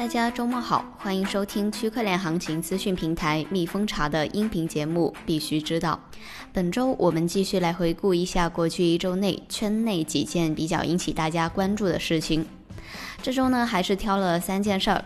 大家周末好，欢迎收听区块链行情资讯平台蜜蜂茶的音频节目《必须知道》。本周我们继续来回顾一下过去一周内圈内几件比较引起大家关注的事情。这周呢，还是挑了三件事儿。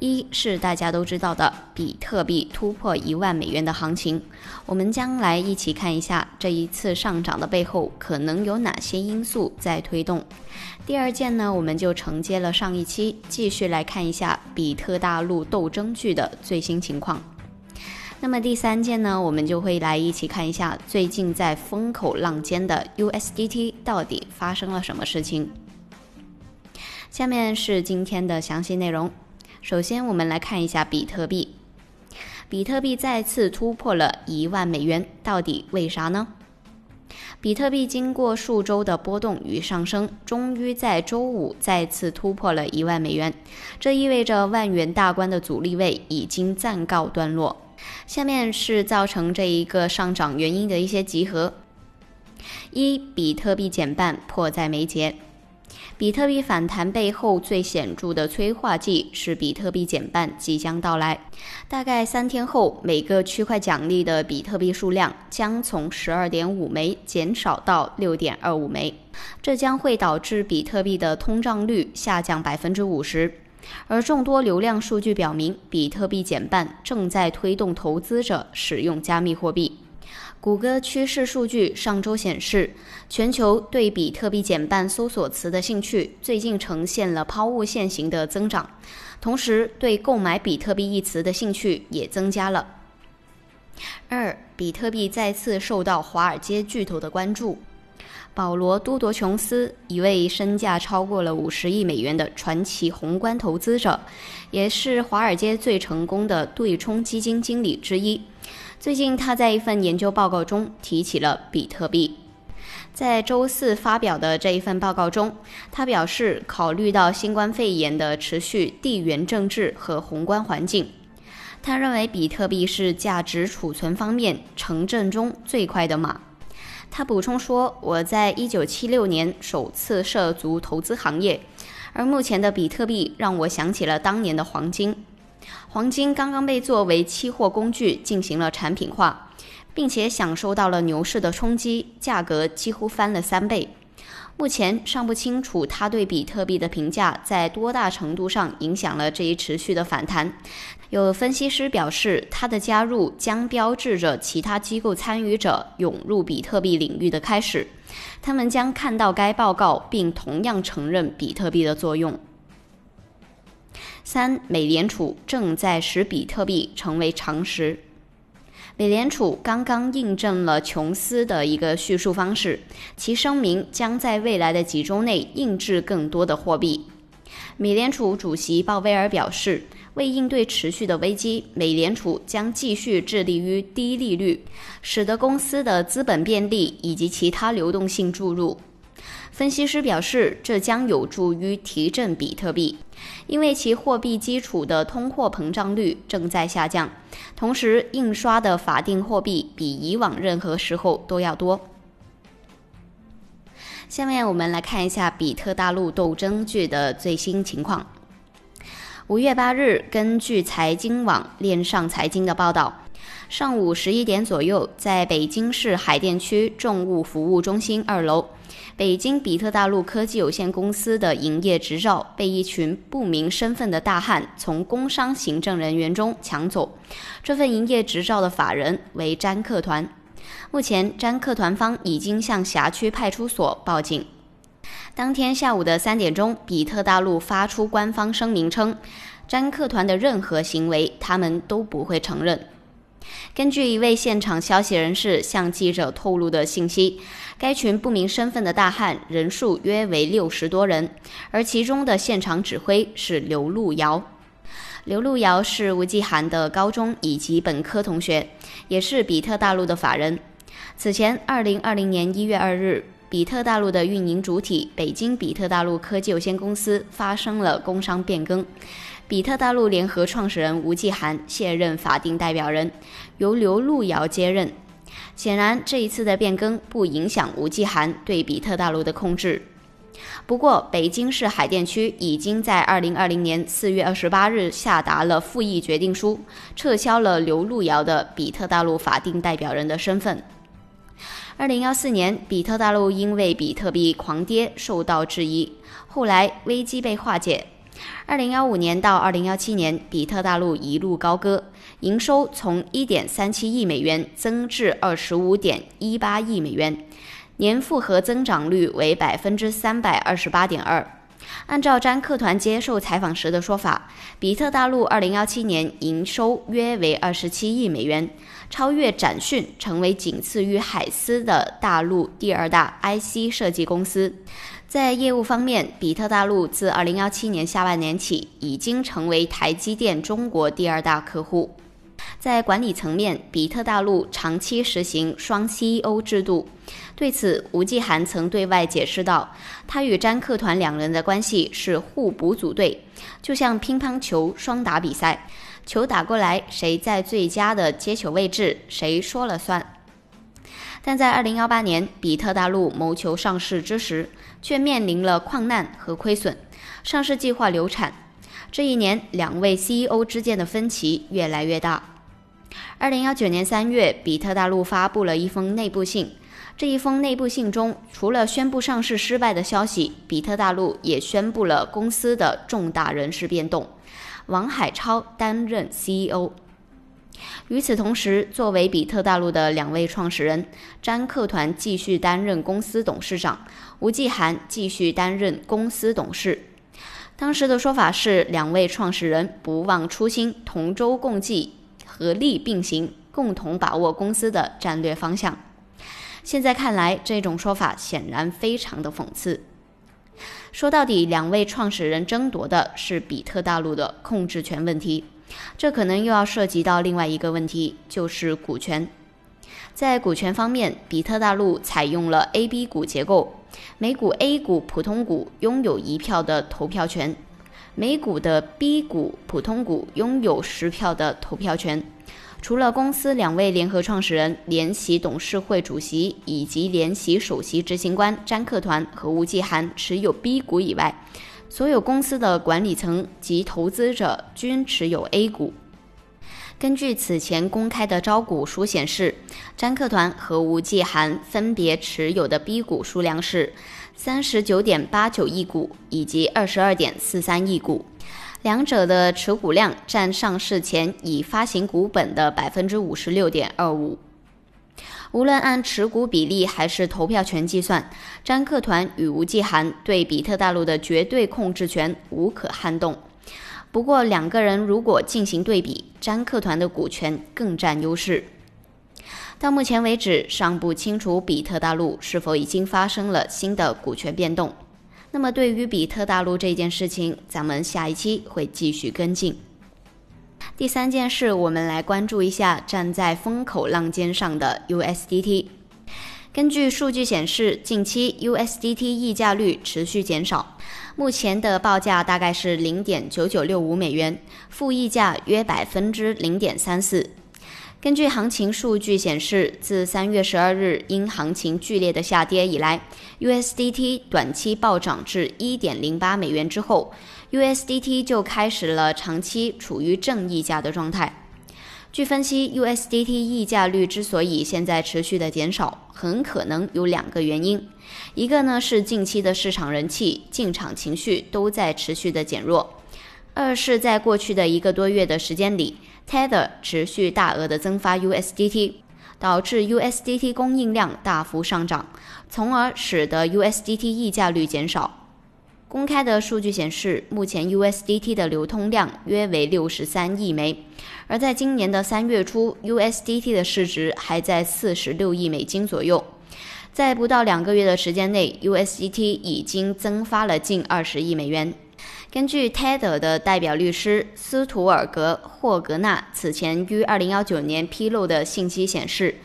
一是大家都知道的比特币突破一万美元的行情，我们将来一起看一下这一次上涨的背后可能有哪些因素在推动。第二件呢，我们就承接了上一期，继续来看一下比特大陆斗争剧的最新情况。那么第三件呢，我们就会来一起看一下最近在风口浪尖的 USDT 到底发生了什么事情。下面是今天的详细内容。首先，我们来看一下比特币。比特币再次突破了一万美元，到底为啥呢？比特币经过数周的波动与上升，终于在周五再次突破了一万美元。这意味着万元大关的阻力位已经暂告段落。下面是造成这一个上涨原因的一些集合：一、比特币减半迫在眉睫。比特币反弹背后最显著的催化剂是比特币减半即将到来。大概三天后，每个区块奖励的比特币数量将从十二点五枚减少到六点二五枚，这将会导致比特币的通胀率下降百分之五十。而众多流量数据表明，比特币减半正在推动投资者使用加密货币。谷歌趋势数据上周显示，全球对比特币减半搜索词的兴趣最近呈现了抛物线型的增长，同时对购买比特币一词的兴趣也增加了。二，比特币再次受到华尔街巨头的关注。保罗·都铎琼斯，一位身价超过了五十亿美元的传奇宏观投资者，也是华尔街最成功的对冲基金经理之一。最近，他在一份研究报告中提起了比特币。在周四发表的这一份报告中，他表示，考虑到新冠肺炎的持续、地缘政治和宏观环境，他认为比特币是价值储存方面城镇中最快的马。他补充说：“我在一九七六年首次涉足投资行业，而目前的比特币让我想起了当年的黄金。”黄金刚刚被作为期货工具进行了产品化，并且享受到了牛市的冲击，价格几乎翻了三倍。目前尚不清楚它对比特币的评价在多大程度上影响了这一持续的反弹。有分析师表示，它的加入将标志着其他机构参与者涌入比特币领域的开始，他们将看到该报告并同样承认比特币的作用。三，美联储正在使比特币成为常识。美联储刚刚印证了琼斯的一个叙述方式，其声明将在未来的几周内印制更多的货币。美联储主席鲍威尔表示，为应对持续的危机，美联储将继续致力于低利率，使得公司的资本便利以及其他流动性注入。分析师表示，这将有助于提振比特币，因为其货币基础的通货膨胀率正在下降，同时印刷的法定货币比以往任何时候都要多。下面我们来看一下比特大陆斗争剧的最新情况。五月八日，根据财经网链上财经的报道，上午十一点左右，在北京市海淀区政务服务中心二楼。北京比特大陆科技有限公司的营业执照被一群不明身份的大汉从工商行政人员中抢走。这份营业执照的法人为詹克团。目前，詹克团方已经向辖区派出所报警。当天下午的三点钟，比特大陆发出官方声明称，詹克团的任何行为他们都不会承认。根据一位现场消息人士向记者透露的信息，该群不明身份的大汉人数约为六十多人，而其中的现场指挥是刘路遥。刘路遥是吴继涵的高中以及本科同学，也是比特大陆的法人。此前，二零二零年一月二日，比特大陆的运营主体北京比特大陆科技有限公司发生了工商变更。比特大陆联合创始人吴继涵卸任法定代表人，由刘路遥接任。显然，这一次的变更不影响吴继涵对比特大陆的控制。不过，北京市海淀区已经在二零二零年四月二十八日下达了复议决定书，撤销了刘路遥的比特大陆法定代表人的身份。二零幺四年，比特大陆因为比特币狂跌受到质疑，后来危机被化解。二零幺五年到二零幺七年，比特大陆一路高歌，营收从一点三七亿美元增至二十五点一八亿美元。年复合增长率为百分之三百二十八点二。按照詹克团接受采访时的说法，比特大陆二零幺七年营收约为二十七亿美元，超越展讯，成为仅次于海思的大陆第二大 IC 设计公司。在业务方面，比特大陆自二零幺七年下半年起，已经成为台积电中国第二大客户。在管理层面，比特大陆长期实行双 CEO 制度。对此，吴继涵曾对外解释道：“他与詹克团两人的关系是互补组队，就像乒乓球双打比赛，球打过来，谁在最佳的接球位置，谁说了算。”但在2018年，比特大陆谋求上市之时，却面临了矿难和亏损，上市计划流产。这一年，两位 CEO 之间的分歧越来越大。二零幺九年三月，比特大陆发布了一封内部信。这一封内部信中，除了宣布上市失败的消息，比特大陆也宣布了公司的重大人事变动，王海超担任 CEO。与此同时，作为比特大陆的两位创始人，詹克团继续担任公司董事长，吴继涵继续担任公司董事。当时的说法是，两位创始人不忘初心，同舟共济。合力并行，共同把握公司的战略方向。现在看来，这种说法显然非常的讽刺。说到底，两位创始人争夺的是比特大陆的控制权问题，这可能又要涉及到另外一个问题，就是股权。在股权方面，比特大陆采用了 A、B 股结构，每股 A 股普通股拥有一票的投票权。每股的 B 股普通股拥有十票的投票权。除了公司两位联合创始人、联席董事会主席以及联席首席执行官詹克团和吴继涵持有 B 股以外，所有公司的管理层及投资者均持有 A 股。根据此前公开的招股书显示，詹克团和吴继涵分别持有的 B 股数量是。三十九点八九亿股以及二十二点四三亿股，两者的持股量占上市前已发行股本的百分之五十六点二五。无论按持股比例还是投票权计算，詹克团与吴继涵对比特大陆的绝对控制权无可撼动。不过，两个人如果进行对比，詹克团的股权更占优势。到目前为止，尚不清楚比特大陆是否已经发生了新的股权变动。那么，对于比特大陆这件事情，咱们下一期会继续跟进。第三件事，我们来关注一下站在风口浪尖上的 USDT。根据数据显示，近期 USDT 溢价率持续减少，目前的报价大概是零点九九六五美元，负溢价约百分之零点三四。根据行情数据显示，自三月十二日因行情剧烈的下跌以来，USDT 短期暴涨至一点零八美元之后，USDT 就开始了长期处于正溢价的状态。据分析，USDT 溢价率之所以现在持续的减少，很可能有两个原因：一个呢是近期的市场人气、进场情绪都在持续的减弱；二是在过去的一个多月的时间里。Tether 持续大额的增发 USDT，导致 USDT 供应量大幅上涨，从而使得 USDT 溢价率减少。公开的数据显示，目前 USDT 的流通量约为六十三亿枚，而在今年的三月初，USDT 的市值还在四十六亿美金左右。在不到两个月的时间内，USDT 已经增发了近二十亿美元。根据 Tether 的代表律师斯图尔格霍格纳此前于2019年披露的信息显示，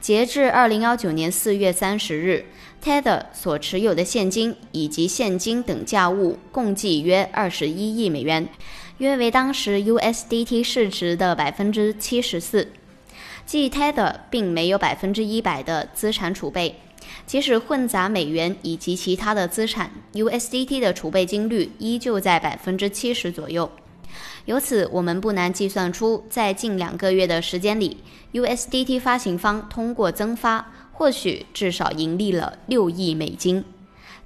截至2019年4月30日，Tether 所持有的现金以及现金等价物共计约21亿美元，约为当时 USDT 市值的百分之七十四。即 Tether 并没有百分之一百的资产储备。即使混杂美元以及其他的资产，USDT 的储备金率依旧在百分之七十左右。由此，我们不难计算出，在近两个月的时间里，USDT 发行方通过增发，或许至少盈利了六亿美金。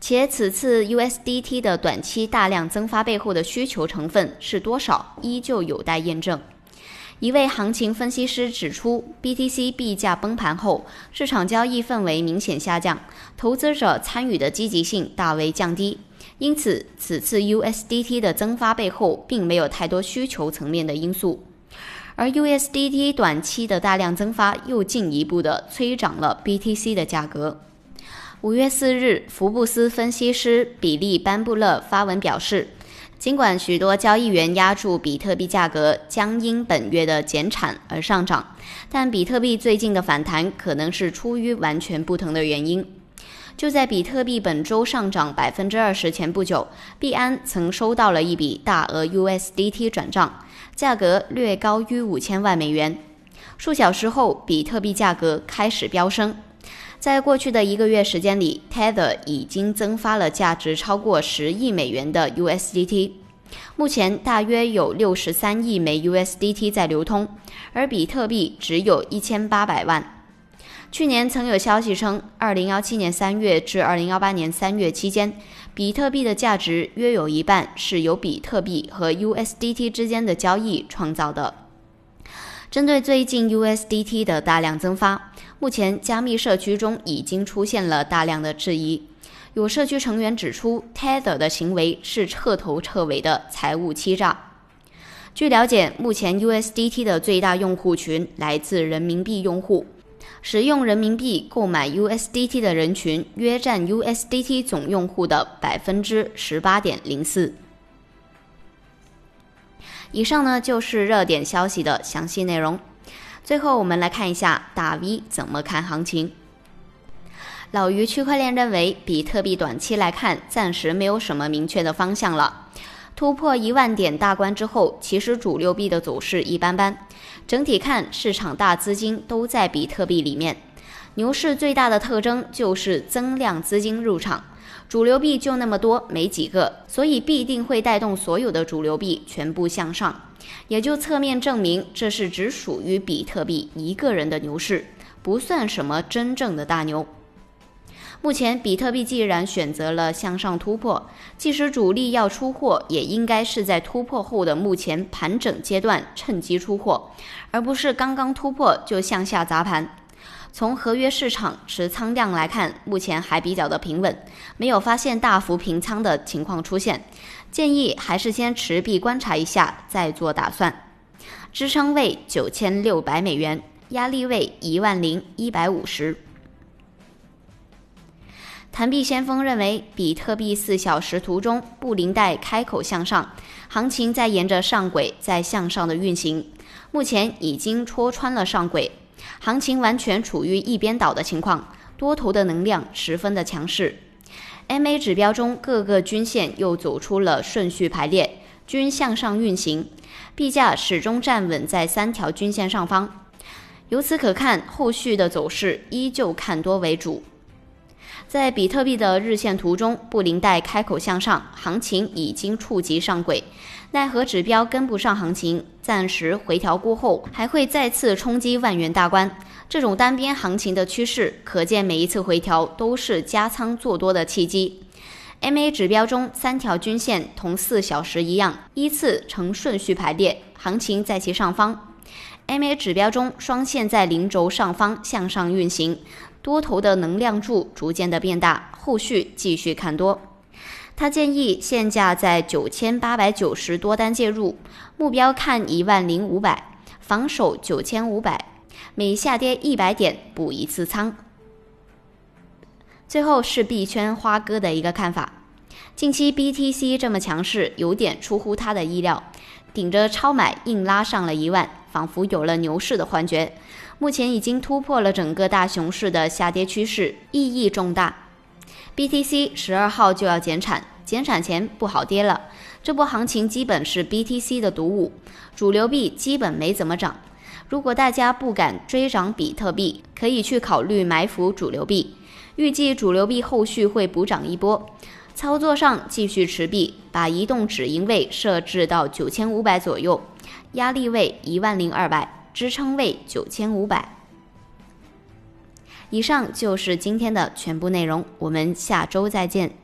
且此次 USDT 的短期大量增发背后的需求成分是多少，依旧有待验证。一位行情分析师指出，BTC 币价崩盘后，市场交易氛围明显下降，投资者参与的积极性大为降低。因此，此次 USDT 的增发背后并没有太多需求层面的因素，而 USDT 短期的大量增发又进一步的催涨了 BTC 的价格。五月四日，福布斯分析师比利·班布勒发文表示，尽管许多交易员压住比特币价格将因本月的减产而上涨，但比特币最近的反弹可能是出于完全不同的原因。就在比特币本周上涨百分之二十前不久，币安曾收到了一笔大额 USDT 转账，价格略高于五千万美元。数小时后，比特币价格开始飙升。在过去的一个月时间里，Tether 已经增发了价值超过十亿美元的 USDT，目前大约有六十三亿枚 USDT 在流通，而比特币只有一千八百万。去年曾有消息称，二零幺七年三月至二零幺八年三月期间，比特币的价值约有一半是由比特币和 USDT 之间的交易创造的。针对最近 USDT 的大量增发，目前加密社区中已经出现了大量的质疑。有社区成员指出，Tether 的行为是彻头彻尾的财务欺诈。据了解，目前 USDT 的最大用户群来自人民币用户。使用人民币购买 USDT 的人群约占 USDT 总用户的百分之十八点零四。以上呢就是热点消息的详细内容。最后，我们来看一下大 V 怎么看行情。老于区块链认为，比特币短期来看暂时没有什么明确的方向了。突破一万点大关之后，其实主流币的走势一般般。整体看，市场大资金都在比特币里面。牛市最大的特征就是增量资金入场，主流币就那么多，没几个，所以必定会带动所有的主流币全部向上，也就侧面证明这是只属于比特币一个人的牛市，不算什么真正的大牛。目前，比特币既然选择了向上突破，即使主力要出货，也应该是在突破后的目前盘整阶段趁机出货，而不是刚刚突破就向下砸盘。从合约市场持仓量来看，目前还比较的平稳，没有发现大幅平仓的情况出现。建议还是先持币观察一下，再做打算。支撑位九千六百美元，压力位一万零一百五十。弹币先锋认为，比特币四小时图中布林带开口向上，行情在沿着上轨在向上的运行，目前已经戳穿了上轨，行情完全处于一边倒的情况，多头的能量十分的强势。MA 指标中各个均线又走出了顺序排列，均向上运行，币价始终站稳在三条均线上方，由此可看，后续的走势依旧看多为主。在比特币的日线图中，布林带开口向上，行情已经触及上轨，奈何指标跟不上行情，暂时回调过后还会再次冲击万元大关。这种单边行情的趋势，可见每一次回调都是加仓做多的契机。MA 指标中三条均线同四小时一样，依次呈顺序排列，行情在其上方。MA 指标中双线在零轴上方向上运行。多头的能量柱逐渐的变大，后续继续看多。他建议现价在九千八百九十多单介入，目标看一万零五百，防守九千五百，每下跌一百点补一次仓。最后是币圈花哥的一个看法：近期 BTC 这么强势，有点出乎他的意料，顶着超买硬拉上了一万，仿佛有了牛市的幻觉。目前已经突破了整个大熊市的下跌趋势，意义重大。BTC 十二号就要减产，减产前不好跌了。这波行情基本是 BTC 的独舞，主流币基本没怎么涨。如果大家不敢追涨比特币，可以去考虑埋伏主流币。预计主流币后续会补涨一波。操作上继续持币，把移动止盈位设置到九千五百左右，压力位一万零二百，支撑位九千五百。以上就是今天的全部内容，我们下周再见。